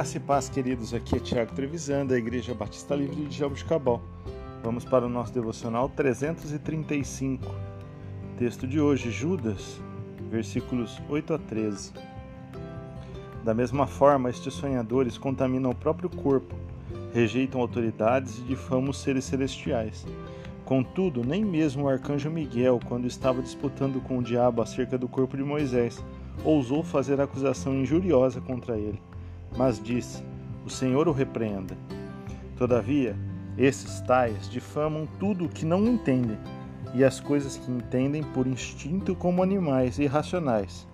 Graça e paz, queridos. Aqui é Tiago Trevisan, da Igreja Batista Livre de Jabuticabal. Vamos para o nosso devocional 335. Texto de hoje, Judas, versículos 8 a 13. Da mesma forma, estes sonhadores contaminam o próprio corpo, rejeitam autoridades e difamam os seres celestiais. Contudo, nem mesmo o arcanjo Miguel, quando estava disputando com o diabo acerca do corpo de Moisés, ousou fazer acusação injuriosa contra ele mas disse: O Senhor o repreenda. Todavia, esses tais difamam tudo o que não entendem, e as coisas que entendem por instinto como animais irracionais.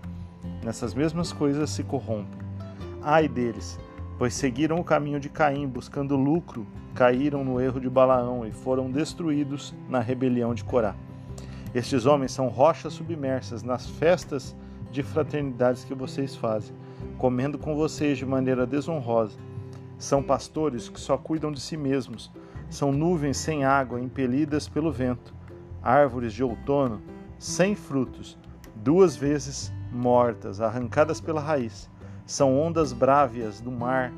Nessas mesmas coisas se corrompem. Ai deles, pois seguiram o caminho de Caim buscando lucro, caíram no erro de Balaão e foram destruídos na rebelião de Corá. Estes homens são rochas submersas nas festas de fraternidades que vocês fazem comendo com vocês de maneira desonrosa. São pastores que só cuidam de si mesmos, são nuvens sem água impelidas pelo vento, árvores de outono sem frutos, duas vezes mortas, arrancadas pela raiz. São ondas brávias do mar,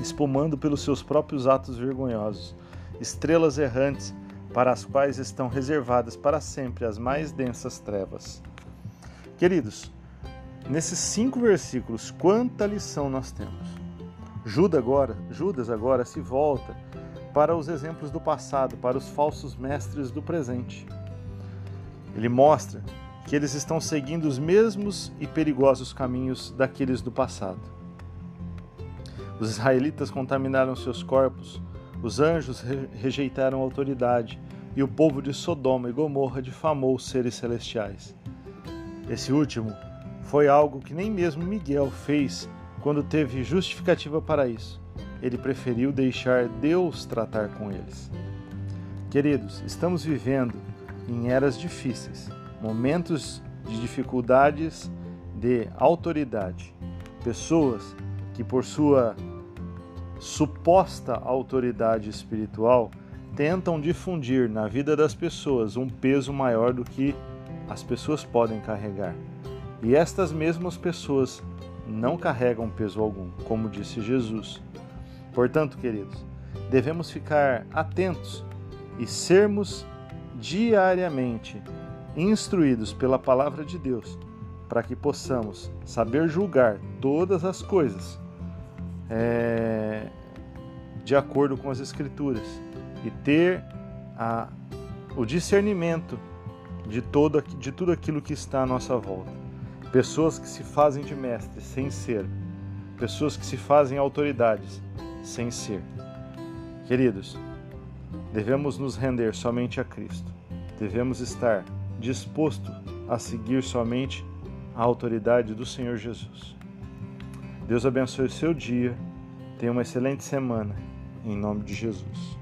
espumando pelos seus próprios atos vergonhosos, estrelas errantes, para as quais estão reservadas para sempre as mais densas trevas. Queridos, Nesses cinco versículos, quanta lição nós temos. Judas agora, Judas agora se volta para os exemplos do passado, para os falsos mestres do presente. Ele mostra que eles estão seguindo os mesmos e perigosos caminhos daqueles do passado. Os israelitas contaminaram seus corpos, os anjos rejeitaram a autoridade e o povo de Sodoma e Gomorra difamou os seres celestiais. Esse último foi algo que nem mesmo Miguel fez quando teve justificativa para isso. Ele preferiu deixar Deus tratar com eles. Queridos, estamos vivendo em eras difíceis, momentos de dificuldades de autoridade. Pessoas que, por sua suposta autoridade espiritual, tentam difundir na vida das pessoas um peso maior do que as pessoas podem carregar. E estas mesmas pessoas não carregam peso algum, como disse Jesus. Portanto, queridos, devemos ficar atentos e sermos diariamente instruídos pela palavra de Deus, para que possamos saber julgar todas as coisas é, de acordo com as Escrituras e ter a, o discernimento de, todo, de tudo aquilo que está à nossa volta. Pessoas que se fazem de mestres sem ser. Pessoas que se fazem autoridades sem ser. Queridos, devemos nos render somente a Cristo. Devemos estar disposto a seguir somente a autoridade do Senhor Jesus. Deus abençoe o seu dia. Tenha uma excelente semana. Em nome de Jesus.